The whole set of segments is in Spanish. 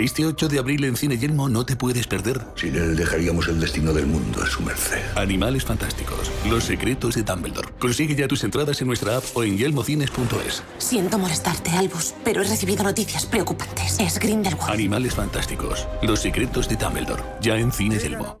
Este 8 de abril en Cine Yelmo no te puedes perder. Sin él dejaríamos el destino del mundo a su merced. Animales fantásticos. Los secretos de Dumbledore. Consigue ya tus entradas en nuestra app o en yelmocines.es. Siento molestarte, Albus, pero he recibido noticias preocupantes. Es Grindelwald. Animales fantásticos. Los secretos de Dumbledore. Ya en Cine Yelmo.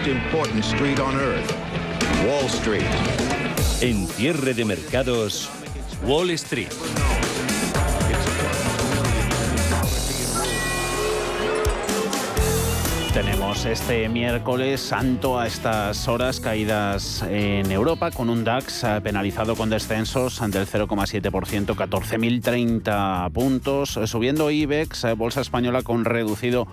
Most important street on earth, Wall Street. En cierre de mercados, Wall Street. Tenemos este miércoles santo a estas horas caídas en Europa con un DAX penalizado con descensos del 0,7%, 14.030 puntos, subiendo IBEX, bolsa española con reducido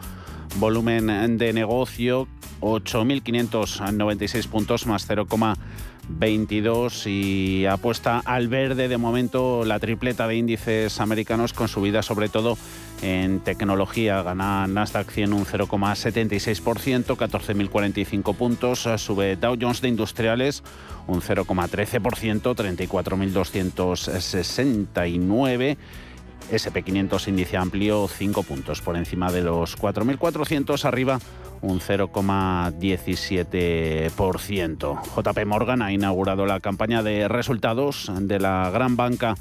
volumen de negocio 8.596 puntos más 0,22 y apuesta al verde de momento la tripleta de índices americanos con subida sobre todo en tecnología. Gana Nasdaq 100 un 0,76%, 14.045 puntos. Sube Dow Jones de Industriales un 0,13%, 34.269 SP500 índice amplio 5 puntos por encima de los 4.400, arriba un 0,17%. JP Morgan ha inaugurado la campaña de resultados de la gran banca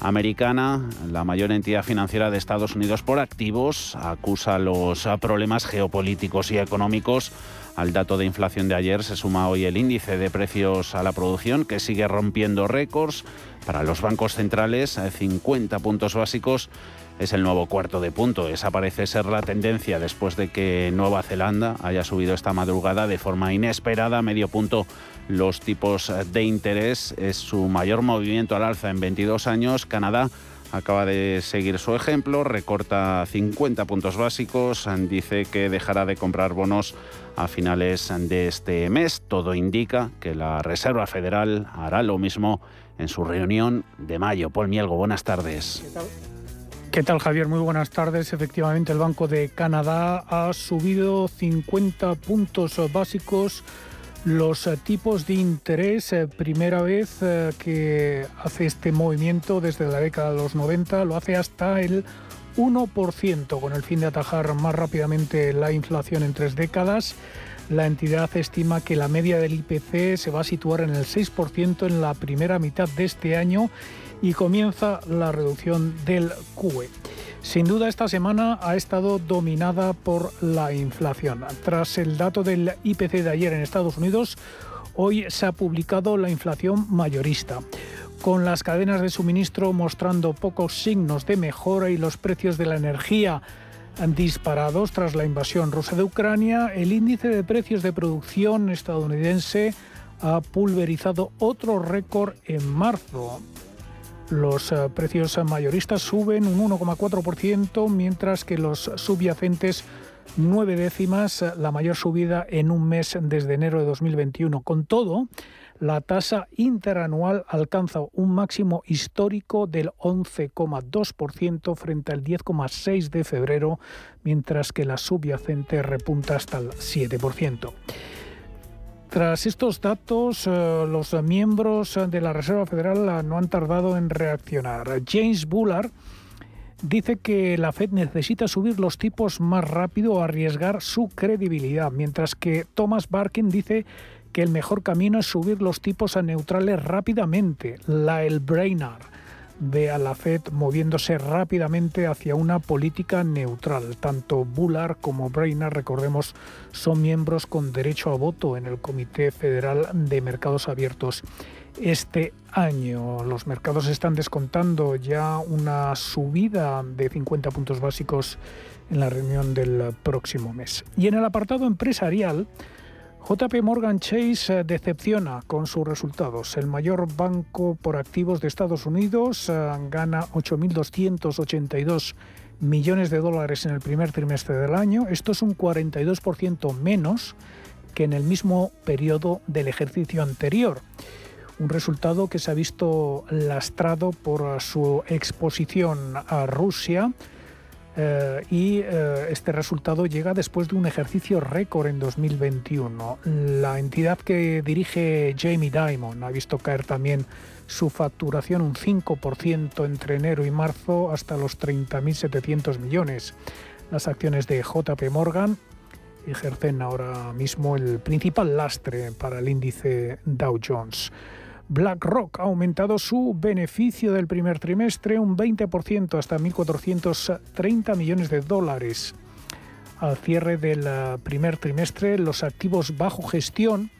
americana, la mayor entidad financiera de Estados Unidos por activos, acusa los problemas geopolíticos y económicos. Al dato de inflación de ayer se suma hoy el índice de precios a la producción que sigue rompiendo récords para los bancos centrales, 50 puntos básicos es el nuevo cuarto de punto. Esa parece ser la tendencia después de que Nueva Zelanda haya subido esta madrugada de forma inesperada, medio punto los tipos de interés. Es su mayor movimiento al alza en 22 años. Canadá acaba de seguir su ejemplo, recorta 50 puntos básicos, dice que dejará de comprar bonos a finales de este mes. Todo indica que la Reserva Federal hará lo mismo en su reunión de mayo. Paul Mielgo, buenas tardes. ¿Qué tal Javier? Muy buenas tardes. Efectivamente, el Banco de Canadá ha subido 50 puntos básicos los tipos de interés. Eh, primera vez eh, que hace este movimiento desde la década de los 90, lo hace hasta el 1%, con el fin de atajar más rápidamente la inflación en tres décadas. La entidad estima que la media del IPC se va a situar en el 6% en la primera mitad de este año y comienza la reducción del QE. Sin duda esta semana ha estado dominada por la inflación. Tras el dato del IPC de ayer en Estados Unidos, hoy se ha publicado la inflación mayorista. Con las cadenas de suministro mostrando pocos signos de mejora y los precios de la energía disparados tras la invasión rusa de Ucrania, el índice de precios de producción estadounidense ha pulverizado otro récord en marzo. Los eh, precios mayoristas suben un 1,4%, mientras que los subyacentes nueve décimas, eh, la mayor subida en un mes desde enero de 2021. Con todo, la tasa interanual alcanza un máximo histórico del 11,2% frente al 10,6% de febrero, mientras que la subyacente repunta hasta el 7%. Tras estos datos, eh, los miembros de la Reserva Federal no han tardado en reaccionar. James Bullard dice que la Fed necesita subir los tipos más rápido o arriesgar su credibilidad, mientras que Thomas Barkin dice que el mejor camino es subir los tipos a neutrales rápidamente, la el Brainard. ve a la Fed moviéndose rápidamente hacia una política neutral. Tanto Bullard como Brainerd, recordemos, son miembros con derecho a voto en el Comité Federal de Mercados Abiertos. Este año los mercados están descontando ya una subida de 50 puntos básicos en la reunión del próximo mes. Y en el apartado empresarial, JP Morgan Chase eh, decepciona con sus resultados. El mayor banco por activos de Estados Unidos eh, gana 8.282 millones de dólares en el primer trimestre del año. Esto es un 42% menos que en el mismo periodo del ejercicio anterior. Un resultado que se ha visto lastrado por su exposición a Rusia, eh, y eh, este resultado llega después de un ejercicio récord en 2021. La entidad que dirige Jamie Dimon ha visto caer también su facturación un 5% entre enero y marzo hasta los 30.700 millones. Las acciones de JP Morgan ejercen ahora mismo el principal lastre para el índice Dow Jones. BlackRock ha aumentado su beneficio del primer trimestre un 20% hasta 1.430 millones de dólares. Al cierre del eh, primer trimestre, los activos bajo gestión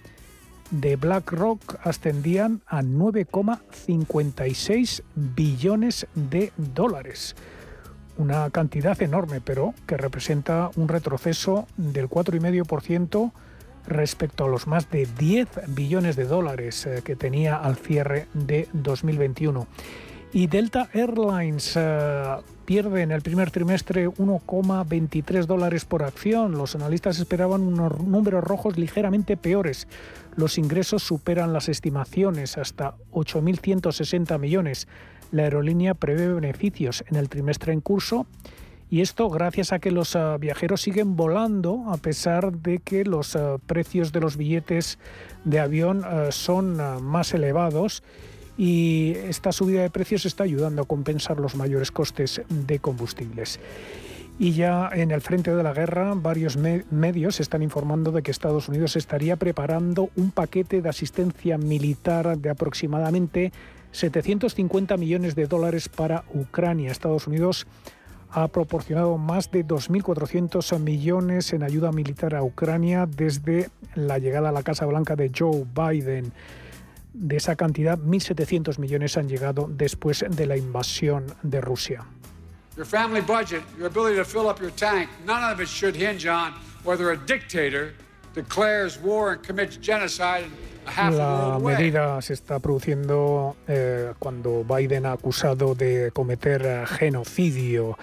de BlackRock ascendían a 9,56 billones de dólares. Una cantidad enorme, pero que representa un retroceso del 4,5% respecto a los más de 10 billones de dólares eh, que tenía al cierre de 2021. Y Delta Airlines eh, pierde en el primer trimestre 1,23 dólares por acción. Los analistas esperaban unos números rojos ligeramente peores. Los ingresos superan las estimaciones hasta 8.160 millones. La aerolínea prevé beneficios en el trimestre en curso y esto gracias a que los ah, viajeros siguen volando a pesar de que los ah, precios de los billetes de avión ah, son más elevados y esta subida de precios está ayudando a compensar los mayores costes de combustibles. Y ya en el frente de la guerra, varios medios están informando de que Estados Unidos estaría preparando un paquete de asistencia militar de aproximadamente 750 millones de dólares para Ucrania. Estados Unidos ha proporcionado más de 2.400 millones en ayuda militar a Ucrania desde la llegada a la Casa Blanca de Joe Biden. De esa cantidad, 1.700 millones han llegado después de la invasión de Rusia. Your family budget, your ability to fill up your tank, none of it should hinge on whether a dictator declares war and commits genocide la medida se está produciendo eh, cuando Biden ha acusado de cometer genocidio.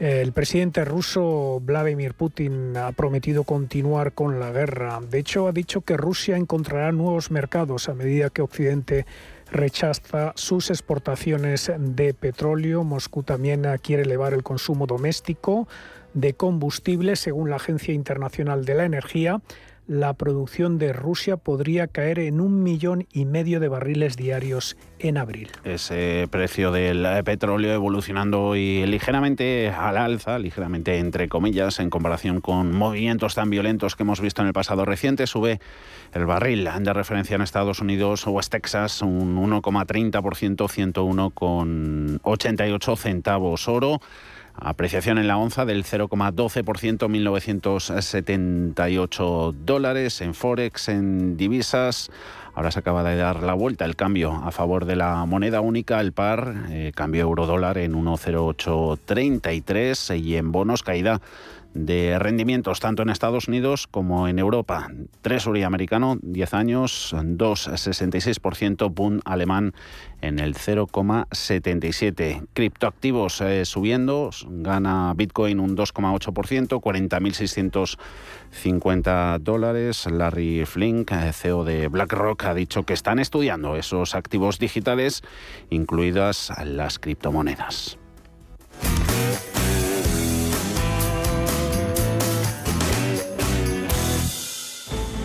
El presidente ruso Vladimir Putin ha prometido continuar con la guerra. De hecho, ha dicho que Rusia encontrará nuevos mercados a medida que Occidente rechaza sus exportaciones de petróleo. Moscú también quiere elevar el consumo doméstico de combustible, según la Agencia Internacional de la Energía la producción de Rusia podría caer en un millón y medio de barriles diarios en abril. Ese precio del petróleo evolucionando ligeramente al alza, ligeramente entre comillas, en comparación con movimientos tan violentos que hemos visto en el pasado reciente, sube el barril de referencia en Estados Unidos, West Texas, un 1,30%, 101,88 centavos oro. Apreciación en la onza del 0,12%, 1.978 dólares. En Forex, en divisas. Ahora se acaba de dar la vuelta el cambio a favor de la moneda única, el par, eh, cambio euro-dólar en 1,0833 y en bonos caída de rendimientos tanto en Estados Unidos como en Europa. Treasury americano, 10 años, 2,66%, boom alemán en el 0,77%. Criptoactivos eh, subiendo, gana Bitcoin un 2,8%, 40.650 dólares. Larry Flink, eh, CEO de BlackRock, ha dicho que están estudiando esos activos digitales, incluidas las criptomonedas.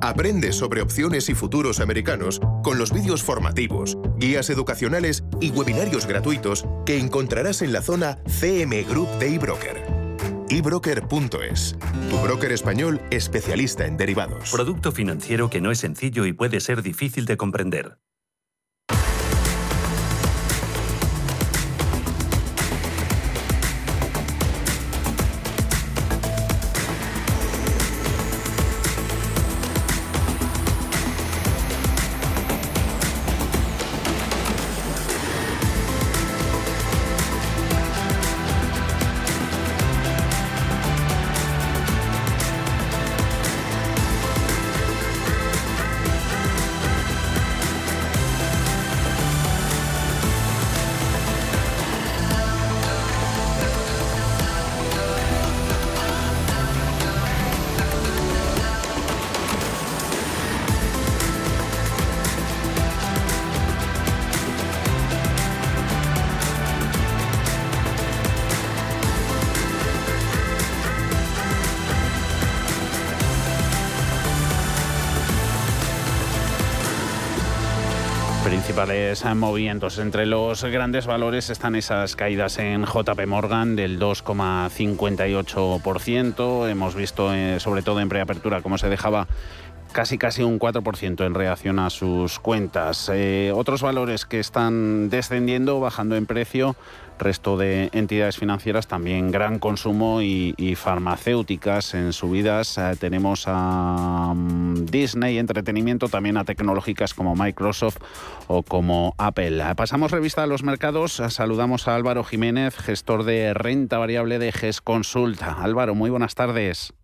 Aprende sobre opciones y futuros americanos con los vídeos formativos, guías educacionales y webinarios gratuitos que encontrarás en la zona CM Group de eBroker. eBroker.es, tu broker español especialista en derivados. Producto financiero que no es sencillo y puede ser difícil de comprender. Principales movimientos. Entre los grandes valores están esas caídas en JP Morgan del 2,58%. Hemos visto, eh, sobre todo en preapertura, cómo se dejaba casi casi un 4% en reacción a sus cuentas. Eh, otros valores que están descendiendo, bajando en precio, resto de entidades financieras también gran consumo y, farmacéuticas en subidas. Eh, tenemos a mm, Disney, entretenimiento, también a tecnológicas como Microsoft o como Apple. Pasamos revista a los mercados. Saludamos a Álvaro Jiménez, gestor de renta variable de GES Consulta. Álvaro, muy buenas tardes.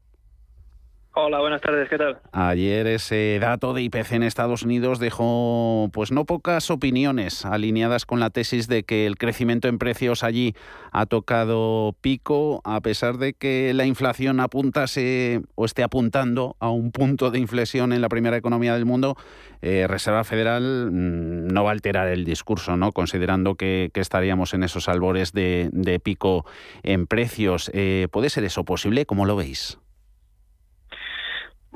Hola, buenas tardes, ¿qué tal? Ayer ese dato de IPC en Estados Unidos dejó pues no pocas opiniones alineadas con la tesis de que el crecimiento en precios allí ha tocado pico a pesar de que la inflación apuntase o esté apuntando a un punto de inflexión en la primera economía del mundo. Eh, Reserva Federal mm, no va a alterar el discurso, ¿no? Considerando que, estaríamos en esos albores de, pico en precios. Eh, ¿Puede ser eso posible? ¿Cómo lo veis?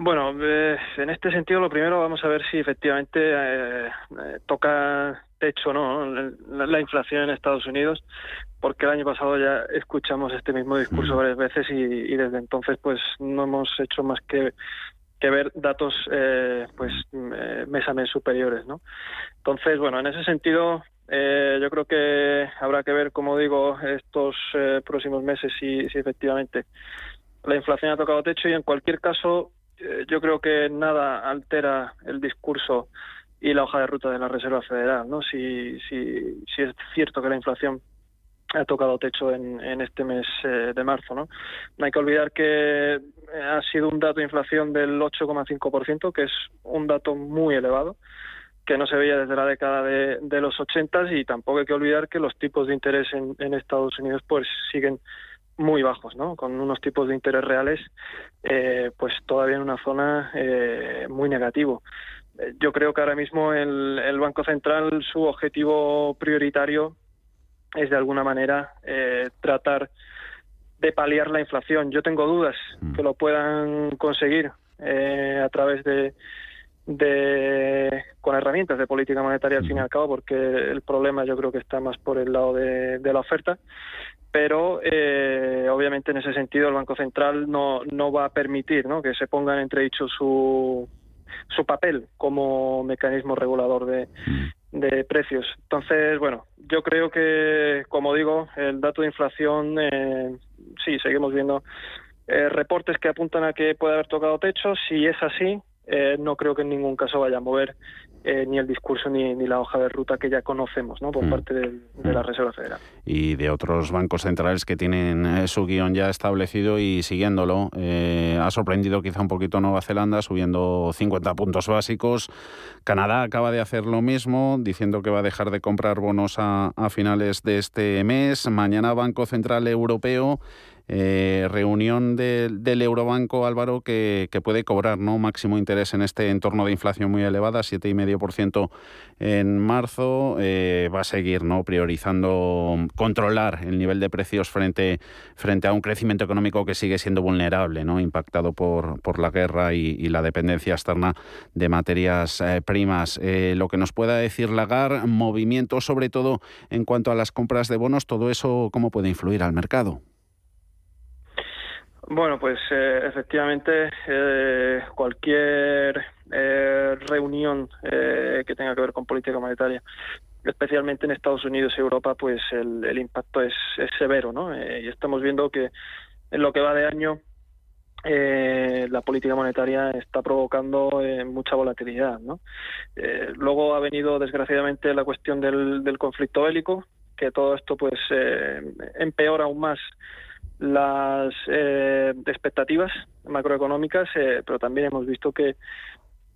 Bueno, eh, en este sentido, lo primero vamos a ver si efectivamente eh, eh, toca techo no la, inflación en Estados Unidos, porque el año pasado ya escuchamos este mismo discurso varias veces y, desde entonces pues no hemos hecho más que, que ver datos pues mes a mes superiores, ¿no? Entonces, bueno, en ese sentido yo creo que habrá que ver, como digo, estos próximos meses si, si efectivamente la inflación ha tocado techo y en cualquier caso eh, yo creo que nada altera el discurso y la hoja de ruta de la Reserva Federal, ¿no? Si, si, si es cierto que la inflación ha tocado techo en, en este mes eh, de marzo, ¿no? No hay que olvidar que eh, ha sido un dato de inflación del 8,5%, que es un dato muy elevado que no se veía desde la década de, de los 80 y tampoco hay que olvidar que los tipos de interés en, en Estados Unidos pues siguen muy bajos, ¿no? Con unos tipos de interés reales, eh, pues todavía en una zona eh, muy negativo. Eh, yo creo que ahora mismo el, el, Banco Central, su objetivo prioritario es de alguna manera tratar de paliar la inflación. Yo tengo dudas mm. que lo puedan conseguir a través de, de con herramientas de política monetaria al fin y al cabo, porque el problema yo creo que está más por el lado de, de la oferta pero eh, obviamente en ese sentido el Banco Central no, no va a permitir ¿no? que se ponga en entredicho su, su papel como mecanismo regulador de, de precios. Entonces, bueno, yo creo que, como digo, el dato de inflación, eh, sí, seguimos viendo eh, reportes que apuntan a que puede haber tocado techo. Si es así, eh, no creo que en ningún caso vaya a mover eh, ni el discurso ni, la hoja de ruta que ya conocemos ¿no? por mm. parte de, la mm. Reserva Federal. Y de otros bancos centrales que tienen eh, su guion ya establecido y siguiéndolo. ha sorprendido quizá un poquito Nueva Zelanda subiendo 50 puntos básicos. Canadá acaba de hacer lo mismo, diciendo que va a dejar de comprar bonos a finales de este mes. Mañana Banco Central Europeo Eh, reunión del Eurobanco, Álvaro, que, puede cobrar ¿no? máximo interés en este entorno de inflación muy elevada, 7,5% en marzo. Eh, va a seguir ¿no? priorizando controlar el nivel de precios frente, a un crecimiento económico que sigue siendo vulnerable, ¿no? impactado por, la guerra y, la dependencia externa de materias eh, primas. lo que nos pueda decir Lagar, movimiento sobre todo en cuanto a las compras de bonos, todo eso, ¿cómo puede influir al mercado? Bueno, pues eh, efectivamente eh, cualquier eh, reunión que tenga que ver con política monetaria, especialmente en Estados Unidos y Europa, pues el, impacto es, severo, ¿no? y estamos viendo que en lo que va de año la política monetaria está provocando mucha volatilidad, ¿no? luego ha venido desgraciadamente la cuestión del, del conflicto bélico, que todo esto pues empeora aún más las eh, expectativas macroeconómicas, eh, pero también hemos visto que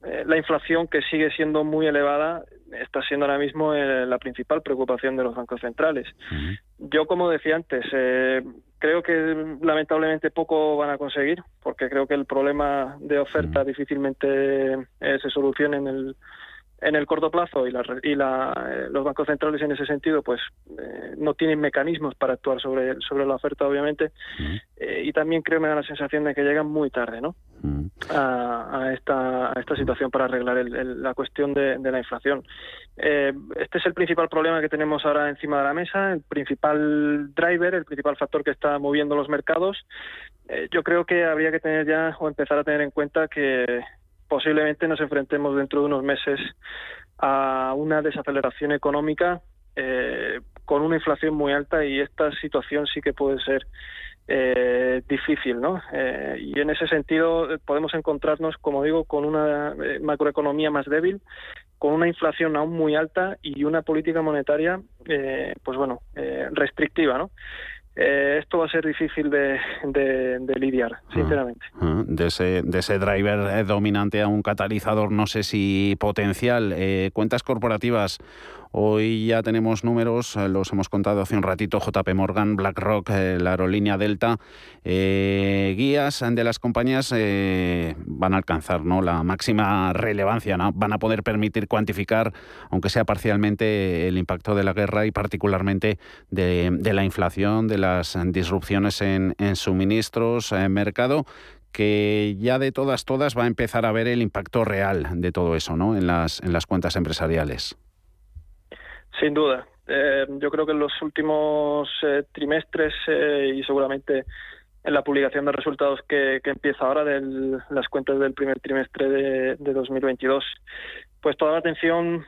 eh, la inflación, que sigue siendo muy elevada, está siendo ahora mismo la principal preocupación de los bancos centrales. Yo, como decía antes, creo que lamentablemente poco van a conseguir, porque creo que el problema de oferta difícilmente se soluciona en el en el corto plazo y, la, y la, eh, los bancos centrales en ese sentido pues eh, no tienen mecanismos para actuar sobre, sobre la oferta obviamente eh, y también creo me da la sensación de que llegan muy tarde ¿no? a, esta, a esta situación para arreglar la cuestión de, la inflación. este es el principal problema que tenemos ahora encima de la mesa, el principal driver, el principal factor que está moviendo los mercados. yo creo que habría que tener ya o empezar a tener en cuenta que posiblemente nos enfrentemos dentro de unos meses a una desaceleración económica eh, con una inflación muy alta y esta situación sí que puede ser eh, difícil, ¿no? Eh, y en ese sentido podemos encontrarnos, como digo, con una macroeconomía más débil, con una inflación aún muy alta y una política monetaria, pues bueno, restrictiva, ¿no? Eh, esto va a ser difícil de, lidiar, ah, sinceramente. Ah, de, ese, de ese driver eh, dominante a un catalizador, no sé si potencial. Eh, cuentas corporativas Hoy ya tenemos números, eh, los hemos contado hace un ratito, JP Morgan, BlackRock, eh, la aerolínea Delta, eh, guías de las compañías van a alcanzar la máxima relevancia, ¿no? van a poder permitir cuantificar, aunque sea parcialmente, el impacto de la guerra y particularmente de, la inflación, de las disrupciones en, en suministros, en mercado que ya de todas, todas va a empezar a ver el impacto real de todo eso ¿no? en, las, en las cuentas empresariales. Sin duda. Eh, yo creo que en los últimos eh, trimestres eh, y seguramente en la publicación de resultados que, empieza ahora de las cuentas del primer trimestre de, 2022, pues toda la atención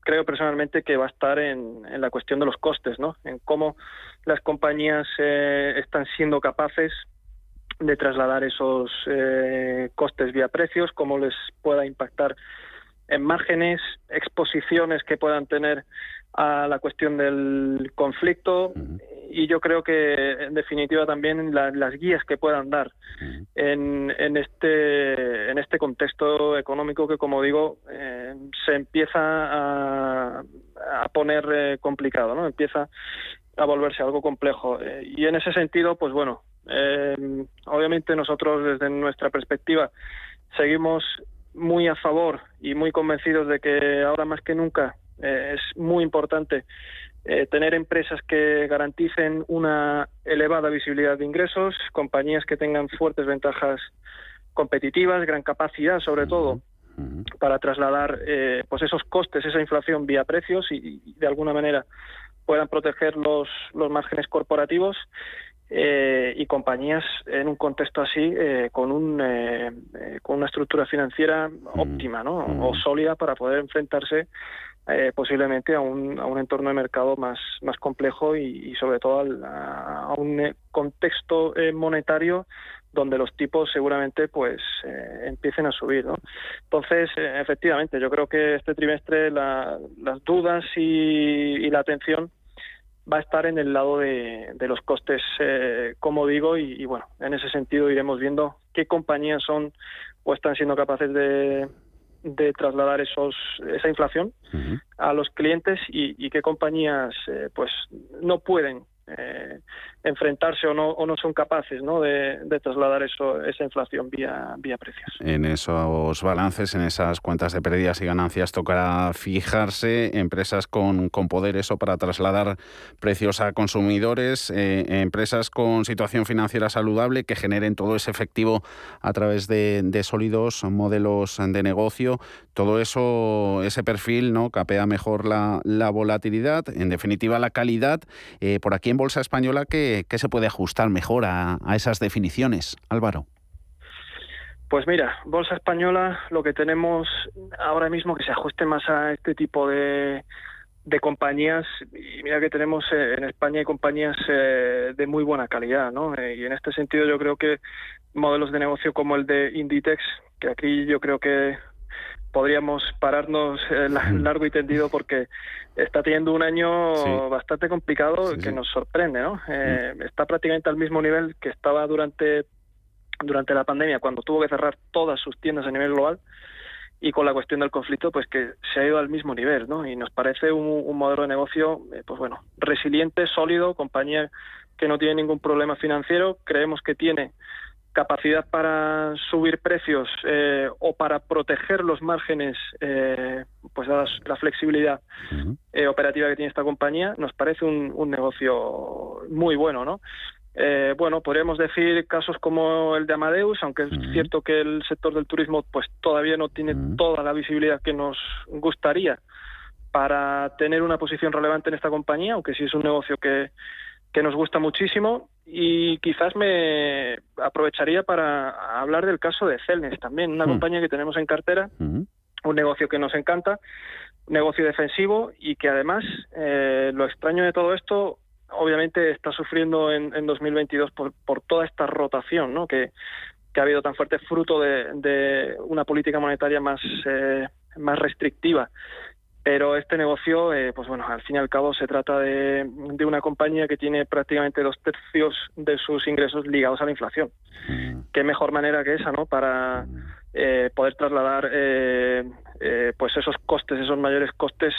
creo personalmente que va a estar en, la cuestión de los costes, ¿no? En cómo las compañías están siendo capaces de trasladar esos costes vía precios, cómo les pueda impactar en márgenes, exposiciones que puedan tener a la cuestión del conflicto y yo creo que en definitiva también las guías que puedan dar en, en, este en este contexto económico que como digo eh, se empieza a, a poner eh, complicado no empieza a volverse algo complejo. Eh, y en ese sentido pues bueno obviamente nosotros desde nuestra perspectiva seguimos muy a favor y muy convencidos de que ahora más que nunca eh, es muy importante eh, tener empresas que garanticen una elevada visibilidad de ingresos, compañías que tengan fuertes ventajas competitivas, gran capacidad sobre todo para trasladar eh, pues esos costes, esa inflación vía precios y, y, de alguna manera puedan proteger los, los márgenes corporativos eh, y compañías en un contexto así eh, con un eh, con una estructura financiera mm. óptima ¿no? o mm. sólida para poder enfrentarse posiblemente a un, a un entorno de mercado más más complejo y, sobre todo a, un contexto monetario donde los tipos seguramente pues empiecen a subir ¿no? entonces efectivamente yo creo que este trimestre las dudas y la atención va a estar en el lado de, los costes, eh, como digo, y, bueno, en ese sentido iremos viendo qué compañías son o están siendo capaces de, trasladar esos esa inflación a los clientes y, qué compañías eh, pues no pueden eh, enfrentarse o no, o no son capaces ¿no? De, trasladar eso, esa inflación vía, vía precios. En esos balances, en esas cuentas de pérdidas y ganancias, tocará fijarse empresas con, con poder eso para trasladar precios a consumidores, eh, empresas con situación financiera saludable que generen todo ese efectivo a través de, sólidos modelos de negocio. Todo eso, ese perfil, ¿no? capea mejor la, la volatilidad, en definitiva la calidad. Eh, por aquí en Bolsa Española, que ¿qué, se puede ajustar mejor a, esas definiciones, Álvaro? Pues mira, Bolsa Española lo que tenemos ahora mismo que se ajuste más a este tipo de, compañías y mira que tenemos eh, en España hay compañías eh, de muy buena calidad, ¿no? Eh, y en este sentido yo creo que modelos de negocio como el de Inditex, que aquí yo creo que podríamos pararnos largo y tendido porque está teniendo un año bastante complicado que nos sorprende, ¿no? Eh, está prácticamente al mismo nivel que estaba durante durante la pandemia cuando tuvo que cerrar todas sus tiendas a nivel global y con la cuestión del conflicto pues que se ha ido al mismo nivel, ¿no? Y nos parece un, modelo de negocio eh, pues bueno resiliente, sólido, compañía que no tiene ningún problema financiero, creemos que tiene capacidad para subir precios eh, o para proteger los márgenes, eh, pues dada la flexibilidad eh, operativa que tiene esta compañía, nos parece un, negocio muy bueno, ¿no? bueno, podríamos decir casos como el de Amadeus, aunque es cierto que el sector del turismo pues todavía no tiene toda la visibilidad que nos gustaría para tener una posición relevante en esta compañía, aunque sí es un negocio que, que nos gusta muchísimo y quizás me aprovecharía para hablar del caso de Celnes también, una mm. compañía que tenemos en cartera, un negocio que nos encanta, un negocio defensivo y que además eh, lo extraño de todo esto obviamente está sufriendo en, en 2022 por, por, toda esta rotación ¿no? que, que ha habido tan fuerte fruto de, de una política monetaria más, eh, más restrictiva pero este negocio, eh, pues bueno, al fin y al cabo se trata de, de, una compañía que tiene prácticamente dos tercios de sus ingresos ligados a la inflación. Mm. Qué mejor manera que esa, ¿no? Para eh, poder trasladar eh, pues esos costes, esos mayores costes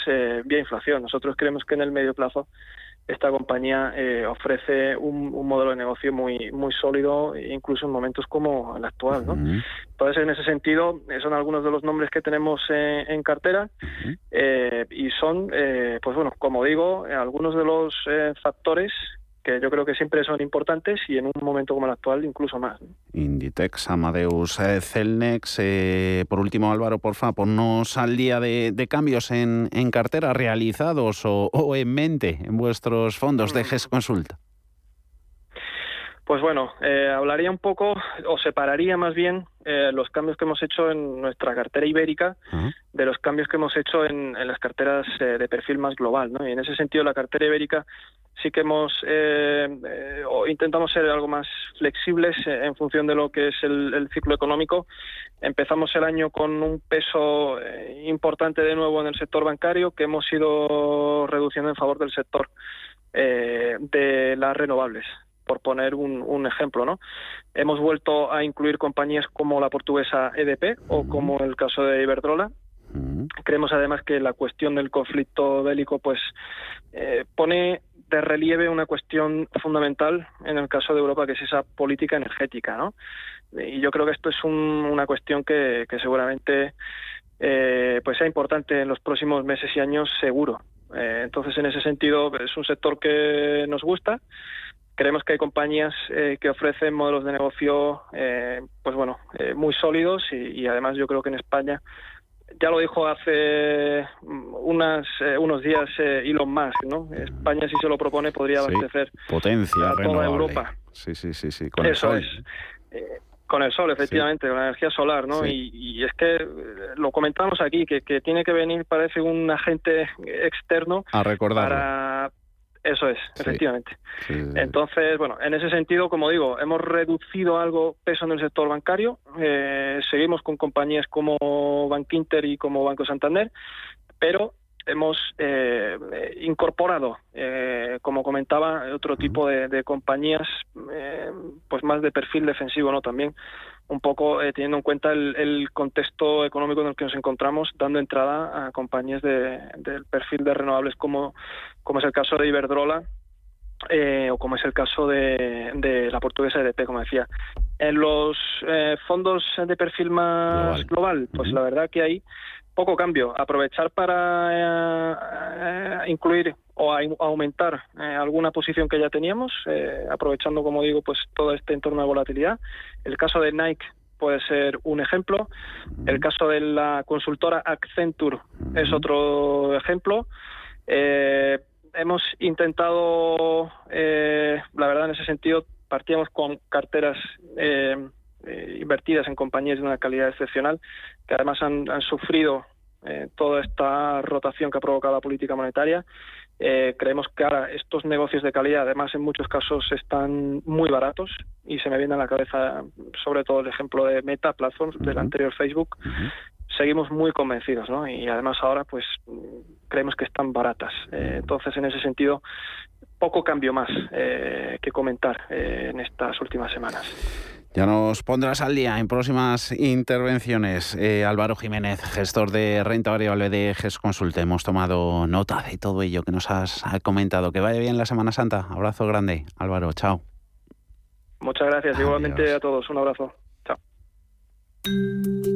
vía inflación. Nosotros creemos que en el medio plazo esta compañía eh, ofrece un, modelo de negocio muy muy sólido, incluso en momentos como el actual. ¿no? Entonces, en ese sentido, eh, son algunos de los nombres que tenemos eh, en cartera y son, pues bueno, como digo, algunos de los factores que yo creo que siempre son importantes y en un momento como el actual incluso más. Inditex, Amadeus, eh, Celnex. Eh, por último, Álvaro, porfa, ponnos al día de, cambios en, cartera realizados o, en mente en vuestros fondos de GES Consulta. Pues bueno, eh, hablaría un poco, o separaría más bien los cambios que hemos hecho en nuestra cartera ibérica de los cambios que hemos hecho en, las carteras de perfil más global. ¿no? Y en ese sentido, la cartera ibérica sí que hemos eh, eh, o intentamos ser algo más flexibles eh, en función de lo que es el, ciclo económico. Empezamos el año con un peso importante de nuevo en el sector bancario que hemos ido reduciendo en favor del sector de las renovables por poner un, ejemplo, ¿no? Hemos vuelto a incluir compañías como la portuguesa EDP o como el caso de Iberdrola, Creemos además que la cuestión del conflicto bélico pues pone de relieve una cuestión fundamental en el caso de Europa, que es esa política energética, ¿no? Y yo creo que esto es una cuestión que, seguramente eh, pues sea importante en los próximos meses y años, seguro. Eh, entonces, en ese sentido, es un sector que nos gusta. Creemos que hay compañías eh, que ofrecen modelos de negocio, pues bueno, muy sólidos y, y además yo creo que en España ya lo dijo hace unas, eh, unos días eh, Elon Musk, ¿no? España, si se lo propone, podría abastecer potencia a toda Europa. Sí, sí, sí, sí. Con Eso el sol. es. Eh, con el sol, efectivamente, con la energía solar, ¿no? Y, es que lo comentamos aquí, que, que, tiene que venir, parece, un agente externo a recordar para eso es, efectivamente. Entonces, bueno, en ese sentido, como digo, hemos reducido algo peso en el sector bancario. Eh, seguimos con compañías como Bankinter y como Banco Santander, pero hemos eh, incorporado, eh, como comentaba, otro tipo de, de compañías, pues más de perfil defensivo, ¿no? También un poco eh, teniendo en cuenta el, contexto económico en el que nos encontramos, dando entrada a compañías de, del perfil de renovables como, como es el caso de Iberdrola eh, o como es el caso de, la portuguesa EDP, como decía. En los eh, fondos de perfil más global, pues la verdad que hay poco cambio. Aprovechar para incluir o aumentar alguna posición que ya teníamos, aprovechando, como digo, pues todo este entorno de volatilidad. El caso de Nike puede ser un ejemplo. El caso de la consultora Accenture es otro ejemplo. Eh, hemos intentado, eh, la verdad, en ese sentido, partíamos con carteras eh, invertidas en compañías de una calidad excepcional, que además han, han sufrido toda esta rotación que ha provocado la política monetaria. Eh, creemos que ahora estos negocios de calidad, además en muchos casos están muy baratos y se me viene a la cabeza sobre todo el ejemplo de Meta Platforms del anterior Facebook. Seguimos muy convencidos, ¿no? Y además ahora, pues, creemos que están baratas. Eh, entonces, en ese sentido, poco cambio más eh, que comentar en estas últimas semanas. Ya nos pondrás al día en próximas intervenciones. Eh, Álvaro Jiménez, gestor de renta variable de GES Consulte. Hemos tomado nota de todo ello que nos has comentado. Que vaya bien la Semana Santa. Abrazo grande. Álvaro, chao. Muchas gracias. Igualmente a todos. Un abrazo.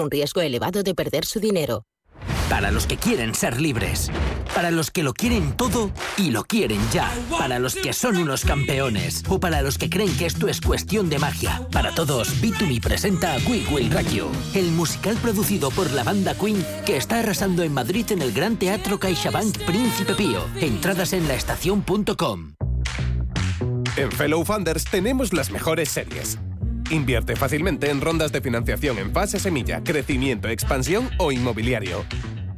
un riesgo elevado de perder su dinero. Para los que quieren ser libres. Para los que lo quieren todo y lo quieren ya. Para los que son unos campeones. O para los que creen que esto es cuestión de magia. Para todos, B2Me presenta We Will Rock You, el musical producido por la banda Queen que está arrasando en Madrid en el Gran Teatro CaixaBank Príncipe Pío. Entradas en laestacion.com. En Fellow Funders tenemos las mejores series Invierte fácilmente en rondas de financiación en fase semilla, crecimiento, expansión o inmobiliario.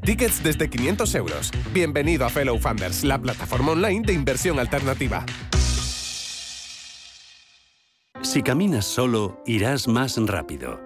Tickets desde 500 euros. Bienvenido a Fellow Funders, la plataforma online de inversión alternativa. Si caminas solo, irás más rápido.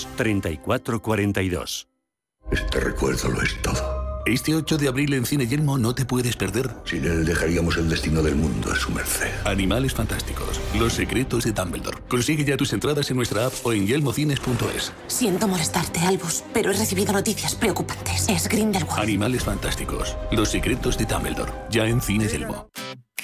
3442. Este recuerdo lo es todo. Este 8 de abril en Cine Yelmo no te puedes perder. Sin él dejaríamos el destino del mundo a su merced. Animales fantásticos. Los secretos de Dumbledore. Consigue ya tus entradas en nuestra app o en yelmocines.es. Siento molestarte, Albus, pero he recibido noticias preocupantes. Es Grindelwald. Animales fantásticos. Los secretos de Dumbledore. Ya en Cine Yelmo.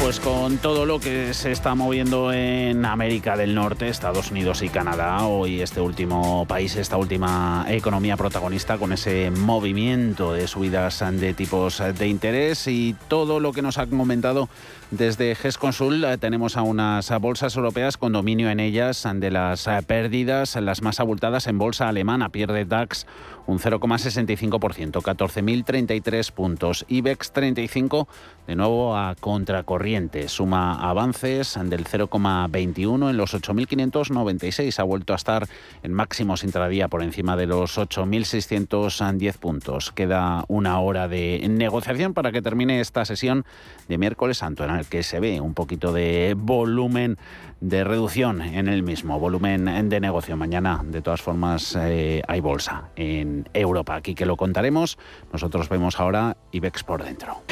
Pues con todo lo que se está moviendo en América del Norte, Estados Unidos y Canadá, hoy este último país, esta última economía protagonista con ese movimiento de subidas de tipos de interés y todo lo que nos han comentado desde GES Consul eh, tenemos a unas bolsas europeas con dominio en ellas de las eh, pérdidas, las más abultadas en bolsa alemana. Pierde DAX un 0,65%, 14.033 puntos. IBEX 35 de nuevo a contracorriente. Suma avances del 0,21 en los 8.596. Ha vuelto a estar en máximos intradía por encima de los 8.610 puntos. Queda una hora de negociación para que termine esta sesión de miércoles santo el que se ve un poquito de volumen de reducción en el mismo, volumen de negocio. Mañana, de todas formas, eh, hay bolsa en Europa. Aquí que lo contaremos. Nosotros vemos ahora IBEX por dentro.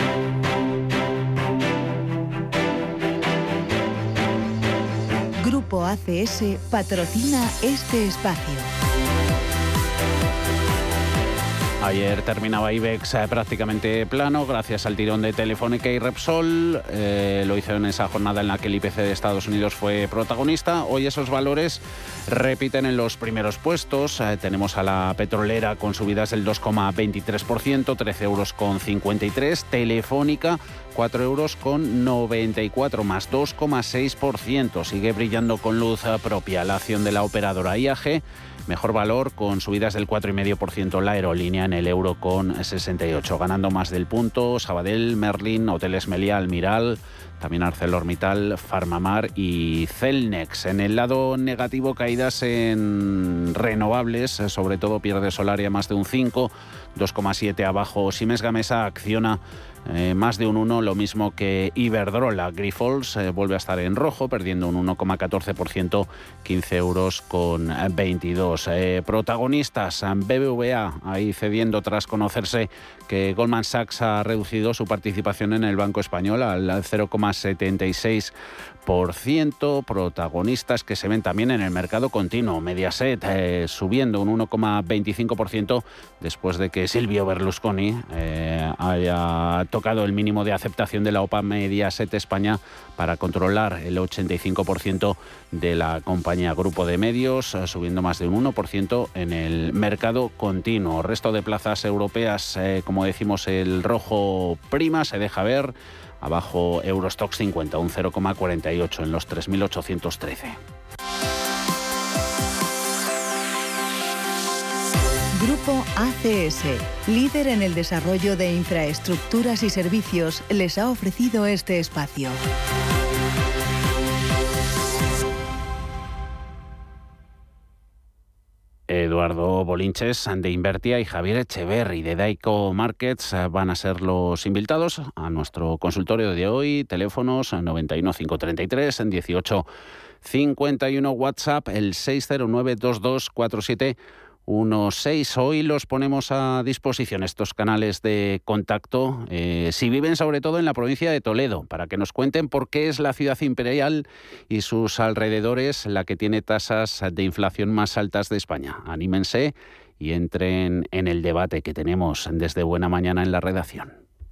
Grupo ACS patrocina este espacio. Ayer terminaba IBEX eh, prácticamente plano gracias al tirón de Telefónica y Repsol. Eh, lo hizo en esa jornada en la que el IPC de Estados Unidos fue protagonista. Hoy esos valores repiten en los primeros puestos. Eh, tenemos a la petrolera con subidas del 2,23%, 13 euros con 53. Telefónica 4 euros con 94 más 2,6%. Sigue brillando con luz propia la acción de la operadora IAG. Mejor valor con subidas del 4,5% la aerolínea en el euro con 68. Ganando más del punto Sabadell, Merlin, Hoteles Meliá, Almiral, también ArcelorMittal, Farmamar y Celnex. En el lado negativo, caídas en renovables, sobre todo pierde Solaria más de un 5, 2,7 abajo. Siemens Gamesa acciona eh, más de un 1, lo mismo que Iberdrola. Grifols eh, vuelve a estar en rojo, perdiendo un 1,14%, 15 euros con 22. Eh, protagonistas, BBVA ahí cediendo tras conocerse que Goldman Sachs ha reducido su participación en el Banco Español al 0,76 protagonistas que se ven también en el mercado continuo. Mediaset eh, subiendo un 1,25% después de que Silvio Berlusconi eh, haya tocado el mínimo de aceptación de la OPA Mediaset España para controlar el 85% de la compañía Grupo de Medios, eh, subiendo más de un 1% en el mercado continuo. Resto de plazas europeas, como decimos, el rojo prima se deja ver. Abajo Eurostox 50, un 0,48 en los 3.813. Grupo ACS, líder en el desarrollo de infraestructuras y servicios, les ha ofrecido este espacio. Eduardo Bolinches de Invertia y Javier Echeverri de Daico Markets eh, van a ser los invitados a nuestro consultorio de hoy. Teléfonos 91 533 en 18 51 WhatsApp el 609 2247 1.6. Hoy los ponemos a disposición estos canales de contacto, eh, si viven sobre todo en la provincia de Toledo, para que nos cuenten por qué es la ciudad imperial y sus alrededores la que tiene tasas de inflación más altas de España. Anímense y entren en el debate que tenemos desde buena mañana en la redacción.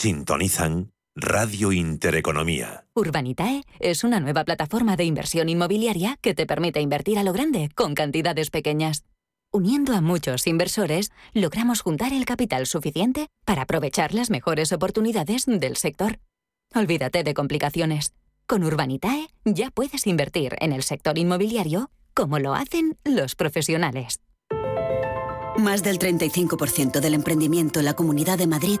Sintonizan Radio Intereconomía. Urbanitae es una nueva plataforma de inversión inmobiliaria que te permite invertir a lo grande con cantidades pequeñas. Uniendo a muchos inversores, logramos juntar el capital suficiente para aprovechar las mejores oportunidades del sector. Olvídate de complicaciones. Con Urbanitae ya puedes invertir en el sector inmobiliario como lo hacen los profesionales. Más del 35% del emprendimiento en la Comunidad de Madrid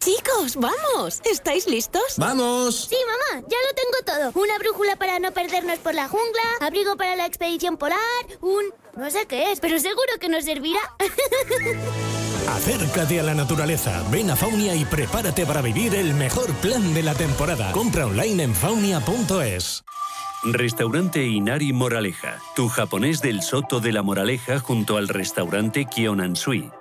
Chicos vamos. ¿Estáis listos? ¡Vamos! Sí, mamá, ya lo tengo todo. Una brújula para no perdernos por la jungla, abrigo para la expedición polar, un... no sé qué es, pero seguro que nos servirá. Acércate a la naturaleza, ven a Faunia y prepárate para vivir el mejor plan de la temporada. Compra online en faunia.es. Restaurante Inari Moraleja, tu japonés del Soto de la Moraleja junto al restaurante Kionansui.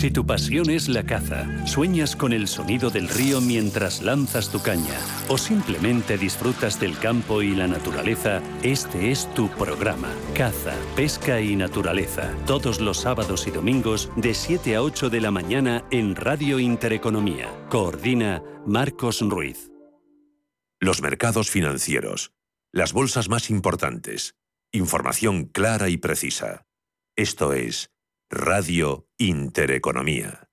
Si tu pasión es la caza, sueñas con el sonido del río mientras lanzas tu caña o simplemente disfrutas del campo y la naturaleza, este es tu programa. Caza, pesca y naturaleza. Todos los sábados y domingos de 7 a 8 de la mañana en Radio Intereconomía. Coordina Marcos Ruiz. Los mercados financieros. Las bolsas más importantes. Información clara y precisa. Esto es Radio Intereconomía.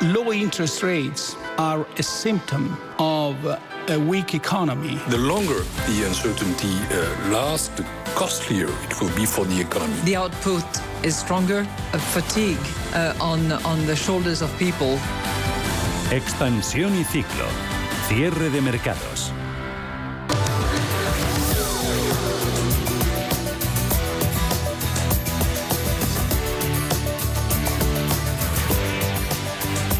Low interest rates are a symptom of a weak economy. The longer the uncertainty uh, lasts, the costlier it will be for the economy. The output is stronger, a fatigue uh, on, on the shoulders of people. Expansión y ciclo. Cierre de mercados.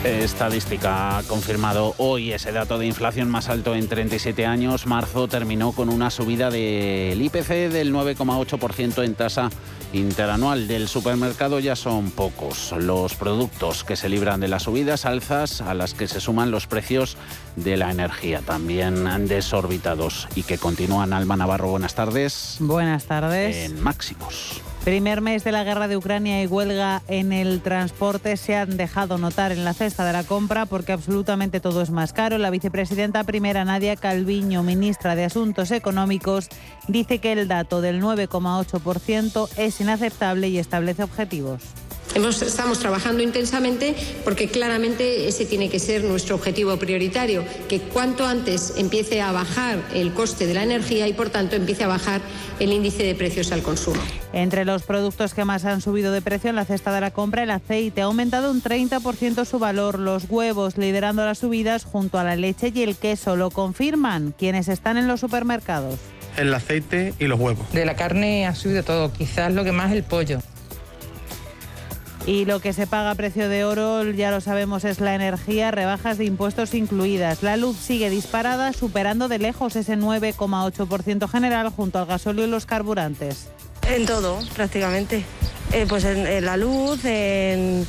Estadística ha confirmado hoy ese dato de inflación más alto en 37 años. Marzo terminó con una subida del IPC del 9,8% en tasa interanual. Del supermercado ya son pocos los productos que se libran de las subidas, alzas a las que se suman los precios de la energía, también desorbitados y que continúan. Alma Navarro, buenas tardes. Buenas tardes. En máximos. Primer mes de la guerra de Ucrania y huelga en el transporte se han dejado notar en la cesta de la compra porque absolutamente todo es más caro. La vicepresidenta primera Nadia Calviño, ministra de Asuntos Económicos, dice que el dato del 9,8% es inaceptable y establece objetivos. Hemos, estamos trabajando intensamente porque claramente ese tiene que ser nuestro objetivo prioritario, que cuanto antes empiece a bajar el coste de la energía y por tanto empiece a bajar el índice de precios al consumo. Entre los productos que más han subido de precio en la cesta de la compra, el aceite ha aumentado un 30% su valor, los huevos liderando las subidas junto a la leche y el queso, lo confirman quienes están en los supermercados. El aceite y los huevos. De la carne ha subido todo, quizás lo que más el pollo. Y lo que se paga a precio de oro, ya lo sabemos, es la energía, rebajas de impuestos incluidas. La luz sigue disparada, superando de lejos ese 9,8% general junto al gasóleo y los carburantes. En todo, prácticamente. Eh, pues en, en, la luz, en,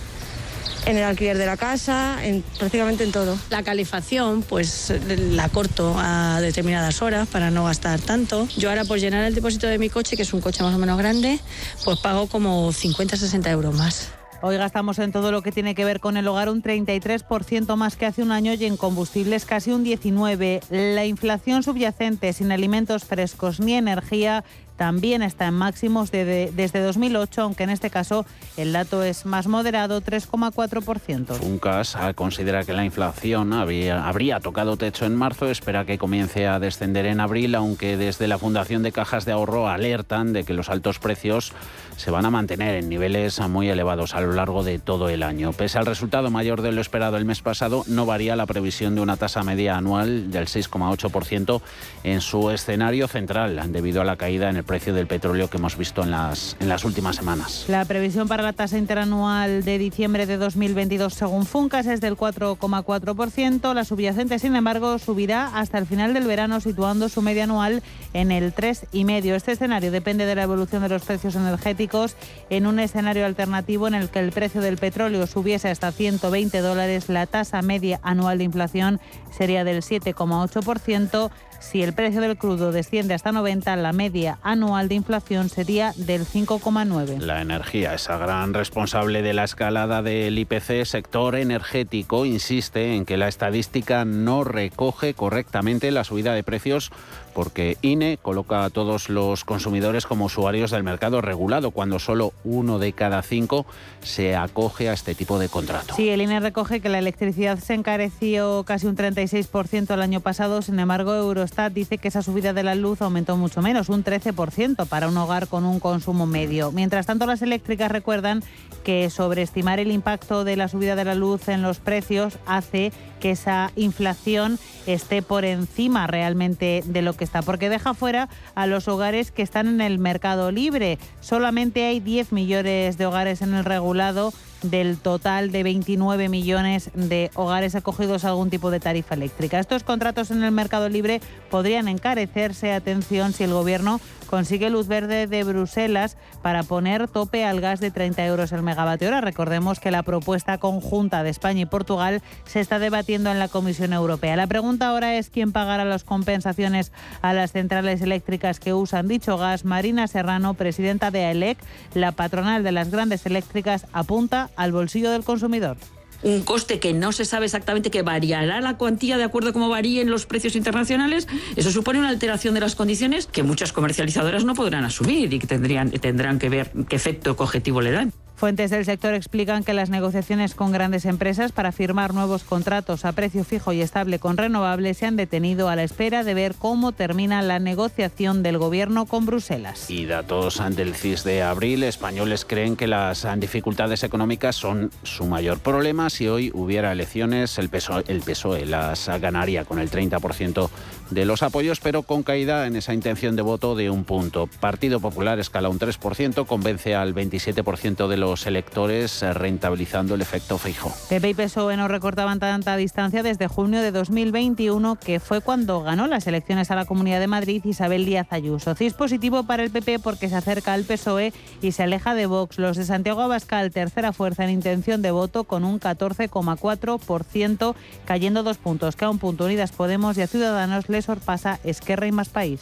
en el alquiler de la casa, en, prácticamente en todo. La calefacción, pues la corto a determinadas horas para no gastar tanto. Yo ahora por llenar el depósito de mi coche, que es un coche más o menos grande, pues pago como 50-60 euros más. Hoy gastamos en todo lo que tiene que ver con el hogar un 33% más que hace un año y en combustibles casi un 19%. La inflación subyacente sin alimentos frescos ni energía también está en máximos de, de, desde 2008, aunque en este caso el dato es más moderado, 3,4%. Funcas considera que la inflación habría tocado techo en marzo, espera que comience a descender en abril, aunque desde la Fundación de Cajas de Ahorro alertan de que los altos precios se van a mantener en niveles muy elevados a lo largo de todo el año. Pese al resultado mayor de lo esperado el mes pasado, no varía la previsión de una tasa media anual del 6,8% en su escenario central, debido a la caída en el precio del petróleo que hemos visto en las, en las últimas semanas. La previsión para la tasa interanual de diciembre de 2022 según Funcas es del 4,4%. La subyacente, sin embargo, subirá hasta el final del verano situando su media anual en el 3,5%. Este escenario depende de la evolución de los precios energéticos en un escenario alternativo en el que el precio del petróleo subiese hasta 120 dólares. La tasa media anual de inflación sería del 7,8%. Si el precio del crudo desciende hasta 90, la media anual de inflación sería del 5,9. La energía, esa gran responsable de la escalada del IPC, sector energético, insiste en que la estadística no recoge correctamente la subida de precios porque INE coloca a todos los consumidores como usuarios del mercado regulado, cuando solo uno de cada cinco se acoge a este tipo de contrato. Sí, el INE recoge que la electricidad se encareció casi un 36% el año pasado, sin embargo Eurostat dice que esa subida de la luz aumentó mucho menos, un 13% para un hogar con un consumo medio. Mientras tanto, las eléctricas recuerdan que sobreestimar el impacto de la subida de la luz en los precios hace que esa inflación esté por encima realmente de lo que está, porque deja fuera a los hogares que están en el mercado libre. Solamente hay 10 millones de hogares en el regulado del total de 29 millones de hogares acogidos a algún tipo de tarifa eléctrica. Estos contratos en el mercado libre podrían encarecerse, atención, si el Gobierno consigue luz verde de Bruselas para poner tope al gas de 30 euros el megavatio hora. Recordemos que la propuesta conjunta de España y Portugal se está debatiendo en la Comisión Europea. La pregunta ahora es quién pagará las compensaciones a las centrales eléctricas que usan dicho gas. Marina Serrano, presidenta de AELEC, la patronal de las grandes eléctricas, apunta al bolsillo del consumidor un coste que no se sabe exactamente que variará la cuantía de acuerdo a cómo varíen los precios internacionales, eso supone una alteración de las condiciones que muchas comercializadoras no podrán asumir y que tendrían, tendrán que ver qué efecto objetivo le dan. Fuentes del sector explican que las negociaciones con grandes empresas para firmar nuevos contratos a precio fijo y estable con renovables se han detenido a la espera de ver cómo termina la negociación del gobierno con Bruselas. Y datos del CIS de abril, españoles creen que las dificultades económicas son su mayor problema. Si hoy hubiera elecciones, el PSOE, el PSOE las ganaría con el 30% de los apoyos, pero con caída en esa intención de voto de un punto. Partido Popular escala un 3%, convence al 27% de los electores eh, rentabilizando el efecto fijo. PP y PSOE no recortaban tanta distancia desde junio de 2021, que fue cuando ganó las elecciones a la Comunidad de Madrid Isabel Díaz Ayuso. CIS positivo para el PP porque se acerca al PSOE y se aleja de Vox. Los de Santiago Abascal, tercera fuerza en intención de voto, con un 14,4%, cayendo dos puntos, que a un punto Unidas Podemos y a Ciudadanos le sorpasa Esquerra e Más País.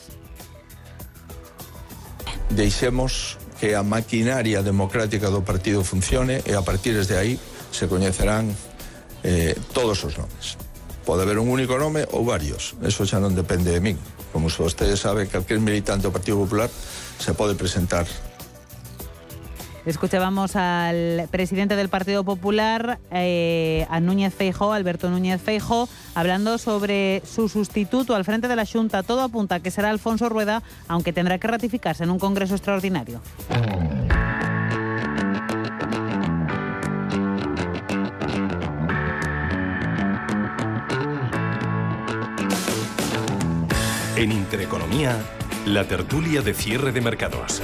Deixemos que a maquinaria democrática do partido funcione e a partir de aí se coñecerán eh, todos os nomes. Pode haber un único nome ou varios, eso xa non depende de min. Como se vostede sabe, calquer militante do Partido Popular se pode presentar Escuchábamos al presidente del Partido Popular, eh, a Núñez Feijo, Alberto Núñez Feijo, hablando sobre su sustituto al frente de la Junta. Todo apunta que será Alfonso Rueda, aunque tendrá que ratificarse en un Congreso extraordinario. En Intereconomía, la tertulia de cierre de mercados.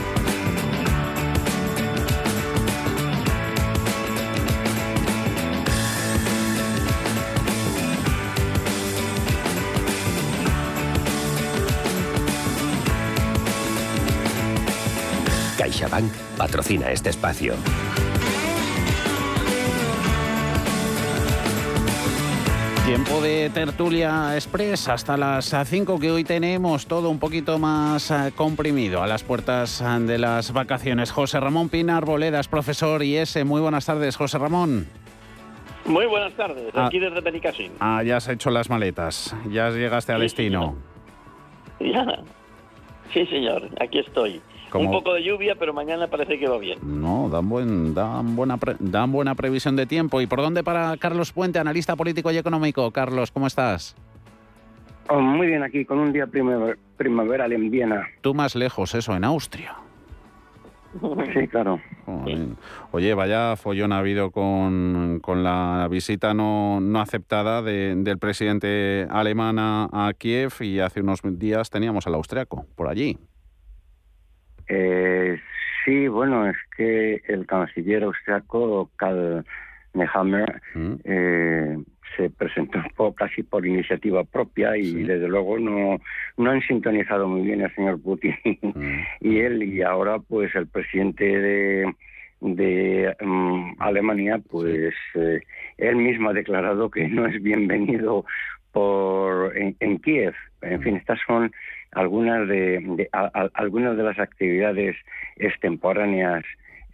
CaixaBank patrocina este espacio. Tiempo de tertulia express hasta las 5 que hoy tenemos todo un poquito más eh, comprimido a las puertas de las vacaciones. José Ramón Pinar Boledas, profesor IS. Muy buenas tardes, José Ramón. Muy buenas tardes, aquí desde Benicassin. Ah, ya has hecho las maletas, ya llegaste a destino. Ya, sí señor, aquí estoy. Un poco de lluvia, pero mañana parece que va bien. No, dan, buen, dan, buena dan buena previsión de tiempo. ¿Y por dónde para Carlos Puente, analista político y económico? Carlos, ¿cómo estás? Oh, muy bien, aquí con un día primaveral en Viena. Tú más lejos, eso, en Austria. Sí, claro. Oye, vaya follón ha habido con, con la visita no, no aceptada del presidente alemán a Kiev y hace unos días teníamos al austriaco por allí. Eh, sí, bueno, es que el canciller austriaco Karl Nehammer mm. eh, se presentó casi por iniciativa propia y desde luego no, no han sintonizado muy bien al señor Putin mm. y él y ahora pues el presidente de, de mm, Alemania pues eh, él mismo ha declarado que no es bienvenido por en, en Kiev. En fin, estas son algunas de, algunas de las actividades extemporáneas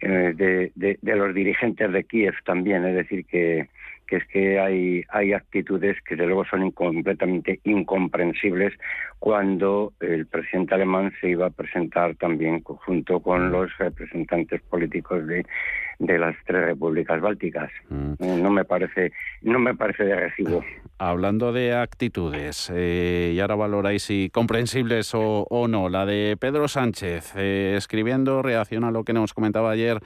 eh, de, los dirigentes de Kiev también, es decir, que, que es que hay, hay actitudes que de luego son completamente incomprensibles cuando el presidente alemán se iba a presentar también junto con los representantes políticos de, de las tres repúblicas bálticas. Mm. Eh, no me parece no me parece de recibo. Hablando de actitudes, eh, y ahora valoráis si comprensibles o, o, no, la de Pedro Sánchez, eh, escribiendo, reacciona a lo que nos comentaba ayer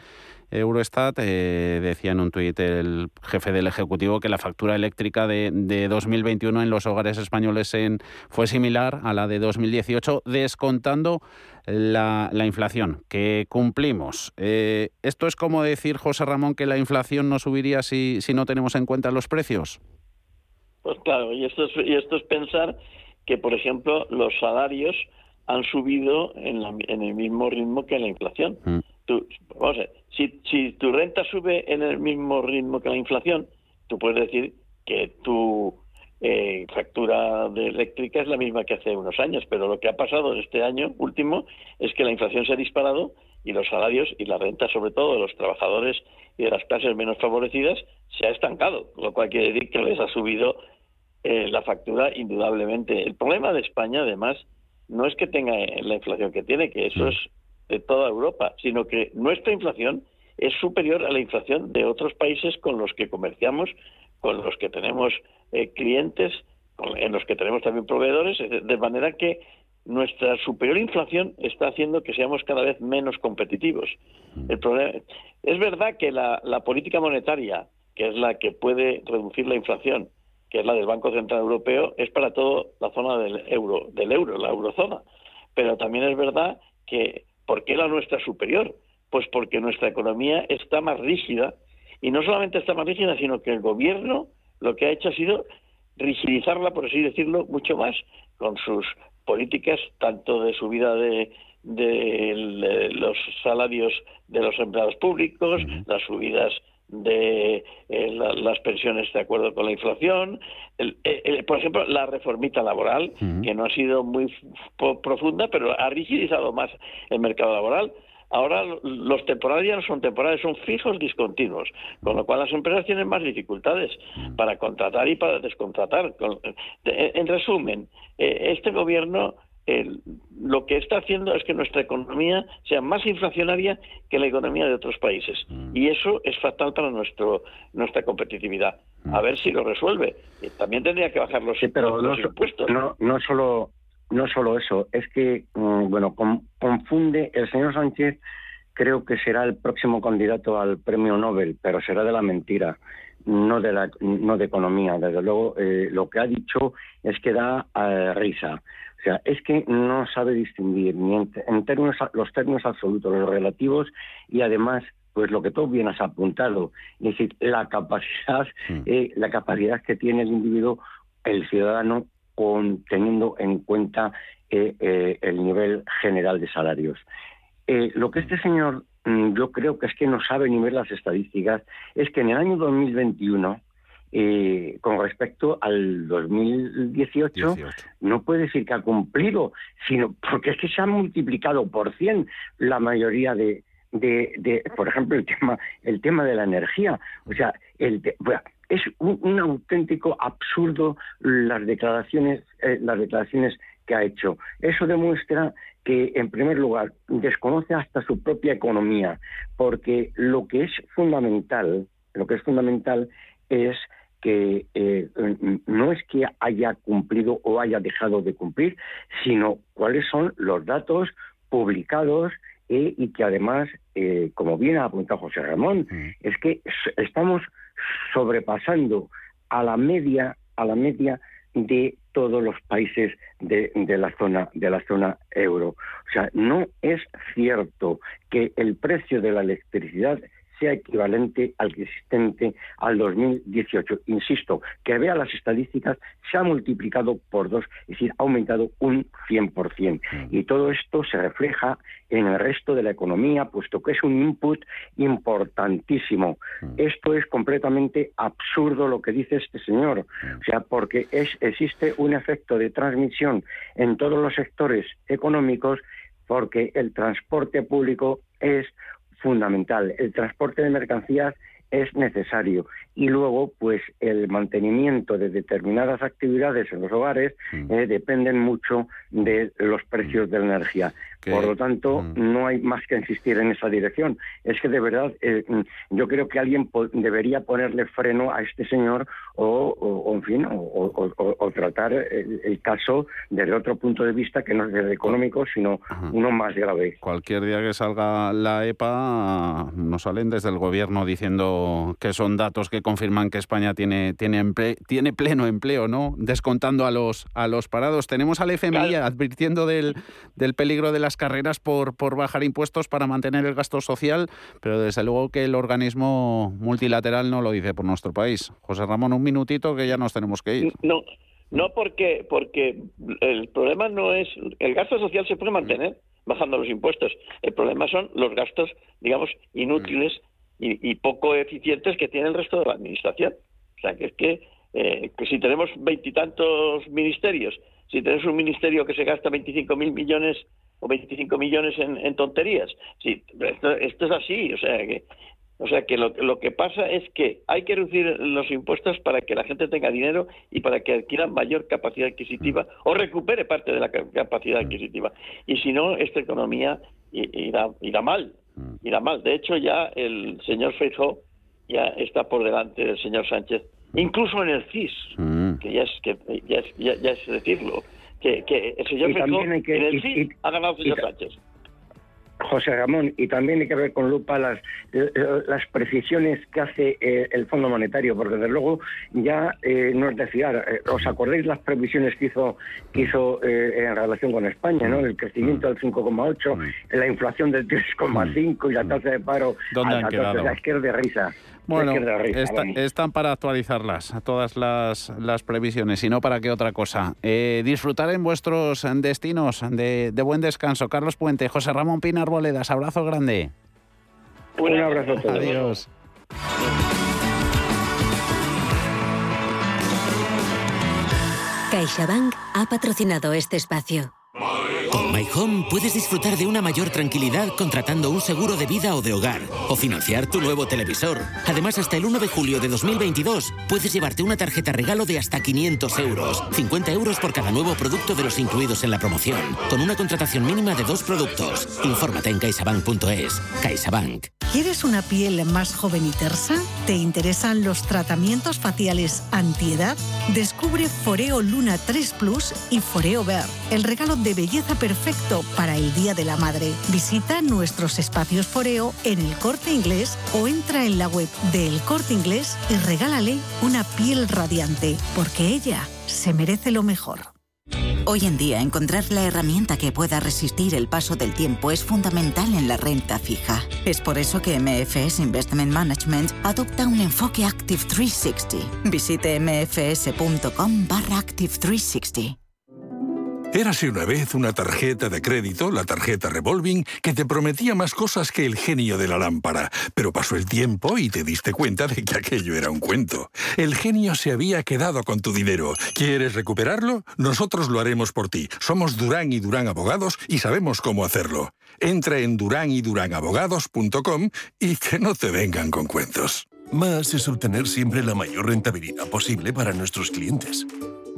Eurostat, eh, decía en un tuit el jefe del Ejecutivo que la factura eléctrica de, 2021 en los hogares españoles en, fue similar a la de 2018, descontando la, inflación, que cumplimos. Eh, ¿Esto es como decir, José Ramón, que la inflación no subiría si, si no tenemos en cuenta los precios? Pues claro, y esto es, y esto es pensar que, por ejemplo, los salarios han subido en, en el mismo ritmo que la inflación. Mm vamos a ver, si, si tu renta sube en el mismo ritmo que la inflación, tú puedes decir que tu eh, factura de eléctrica es la misma que hace unos años, pero lo que ha pasado este año último es que la inflación se ha disparado y los salarios y la renta, sobre todo de los trabajadores y de las clases menos favorecidas, se ha estancado, lo cual quiere decir que les ha subido eh, la factura indudablemente. El problema de España, además, no es que tenga la inflación que tiene, que eso mm. es de toda Europa, sino que nuestra inflación es superior a la inflación de otros países con los que comerciamos, con los que tenemos eh, clientes, en los que tenemos también proveedores, de manera que nuestra superior inflación está haciendo que seamos cada vez menos competitivos. El problema, es verdad que la, la política monetaria, que es la que puede reducir la inflación, que es la del Banco Central Europeo, es para toda la zona del euro, del euro, la eurozona. Pero también es verdad que ¿Por qué la nuestra superior? Pues porque nuestra economía está más rígida y no solamente está más rígida, sino que el gobierno lo que ha hecho ha sido rigidizarla, por así decirlo, mucho más con sus políticas, tanto de subida de, los salarios de los empleados públicos, las subidas de eh, las pensiones de acuerdo con la inflación, por ejemplo, la reformita laboral, que no ha sido muy profunda, pero ha rigidizado más el mercado laboral. Ahora los temporales ya no son temporales, son fijos discontinuos, con lo cual las empresas tienen más dificultades para contratar y para descontratar. En resumen, eh, este gobierno lo que está haciendo es que nuestra economía sea más inflacionaria que la economía de otros países. Mm. Y eso es fatal para nuestro, nuestra competitividad. A ver si lo resuelve. también tendría que bajar los, pero no, impuestos. No, no, solo, no solo eso, es que, mm, bueno, confunde el señor Sánchez. Creo que será el próximo candidato al premio Nobel, pero será de la mentira no de la no de economía desde luego eh, lo que ha dicho es que da eh, risa o sea, es que no sabe distinguir ni en, términos, los términos absolutos, los relativos y además pues lo que tú bien has apuntado, es decir, la capacidad, mm. eh, la capacidad que tiene el individuo, el ciudadano, con, teniendo en cuenta eh, eh, el nivel general de salarios. lo que este señor, mm, yo creo que es que no sabe ni ver las estadísticas, es que en el año 2021 eh, con respecto al 2018, no puede decir que ha cumplido, sino porque es que se ha multiplicado por 100 la mayoría de, de, por ejemplo, el tema, el tema de la energía. O sea, el es un, auténtico absurdo las declaraciones, eh, las declaraciones que ha hecho. Eso demuestra que, en primer lugar, desconoce hasta su propia economía, porque lo que es fundamental, lo que es fundamental es que eh, no es que haya cumplido o haya dejado de cumplir, sino cuáles son los datos publicados eh, y que además, eh, como bien ha apuntado José Ramón, mm. es que estamos sobrepasando a la media, a la media de todos los países de, de, la zona de la zona euro. O sea, no es cierto que el precio de la electricidad sea equivalente al existente al 2018. Insisto, que vea las estadísticas, se ha multiplicado por dos, es decir, ha aumentado un 100%. Mm. Y todo esto se refleja en el resto de la economía, puesto que es un input importantísimo. Mm. Esto es completamente absurdo lo que dice este señor, mm. o sea, porque es, existe un efecto de transmisión en todos los sectores económicos porque el transporte público es fundamental. El transporte de mercancías es necesario. Y luego, pues el mantenimiento de determinadas actividades en los hogares mm. eh, dependen mucho de los precios de la energía. Por lo tanto, mm. no hay más que insistir en esa dirección. Es que de verdad, eh, mm, yo creo que alguien debería ponerle freno a este señor o, en fin, o, tratar el, caso desde otro punto de vista que no es el económico, sino uno más grave. Cualquier día que salga la EPA, nos salen desde el gobierno diciendo que son datos que confirman que España tiene, tiene, tiene pleno empleo, ¿no? Descontando a los, a los parados. Tenemos al FMI advirtiendo del, del peligro de las carreras por, por bajar impuestos para mantener el gasto social, pero desde luego que el organismo multilateral no lo dice por nuestro país. José Ramón, un minutito que ya nos tenemos que ir. No, no porque, porque el problema no es... El gasto social se puede mantener bajando los impuestos. El problema son los gastos, digamos, inútiles y, poco eficientes que tiene el resto de la administración. O sea, que es que, eh, si tenemos veintitantos ministerios, si tenemos un ministerio que se gasta 25 mil millones o 25 millones en, tonterías, sí, esto, esto, es así. O sea, que o sea que lo, que pasa es que hay que reducir los impuestos para que la gente tenga dinero y para que adquiera mayor capacidad adquisitiva o recupere parte de la capacidad adquisitiva. Y si no, esta economía irá mal. Irá mal. De hecho, ya el señor Feijóo ya está por delante del señor Sánchez, incluso en el CIS, que ya es, que, ya es, decirlo, que, el señor Feijóo en el CIS ha ganado el señor Sánchez. José Ramón, y también hay que ver con lupa las, las precisiones que hace eh, el Fondo Monetario, porque desde luego ya eh, no es decir, eh, ¿os acordáis las previsiones que hizo, que hizo en relación con España, ¿no? el crecimiento del 5,8, la inflación del 3,5 y la tasa de paro ¿Dónde han quedado? es que es de risa. Bueno, están para actualizarlas, todas las, las, previsiones, y no para qué otra cosa. Eh, disfrutar en vuestros destinos de, buen descanso. Carlos Puente, José Ramón Pinar Boledas, abrazo grande. Un abrazo a todos. Adiós. CaixaBank ha patrocinado este espacio. Con My Home puedes disfrutar de una mayor tranquilidad contratando un seguro de vida o de hogar o financiar tu nuevo televisor. Además, hasta el 1 de julio de 2022 puedes llevarte una tarjeta regalo de hasta 500 euros, 50 euros por cada nuevo producto de los incluidos en la promoción, con una contratación mínima de dos productos. Infórmate en caixabank.es. CaixaBank. ¿Quieres una piel más joven y tersa? ¿Te interesan los tratamientos faciales antiedad? Descubre Foreo Luna 3 Plus y Foreo Ver, el regalo de belleza perfecto para el Día de la Madre. Visita nuestros espacios Foreo en el Corte Inglés o entra en la web de El Corte Inglés y regálale una piel radiante, porque ella se merece lo mejor. Hoy en día encontrar la herramienta que pueda resistir el paso del tiempo es fundamental en la renta fija. Es por eso que MFS Investment Management adopta un enfoque Active 360. Visite mfs.com barra Active 360. Érase una vez una tarjeta de crédito, la tarjeta Revolving, que te prometía más cosas que el genio de la lámpara, pero pasó el tiempo y te diste cuenta de que aquello era un cuento. El genio se había quedado con tu dinero. ¿Quieres recuperarlo? Nosotros lo haremos por ti. Somos Durán y Durán Abogados y sabemos cómo hacerlo. Entra en durányduránabogados.com y que no te vengan con cuentos. Más es obtener siempre la mayor rentabilidad posible para nuestros clientes.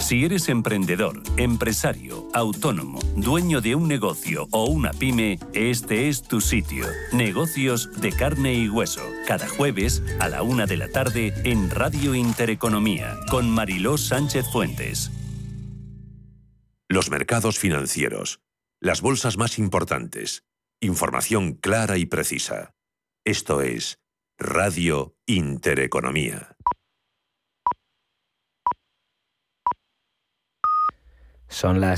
Si eres emprendedor, empresario, autónomo, dueño de un negocio o una pyme, este es tu sitio. Negocios de carne y hueso. Cada jueves a la una de la tarde en Radio Intereconomía con Mariló Sánchez Fuentes. Los mercados financieros. Las bolsas más importantes. Información clara y precisa. Esto es Radio Intereconomía. Son las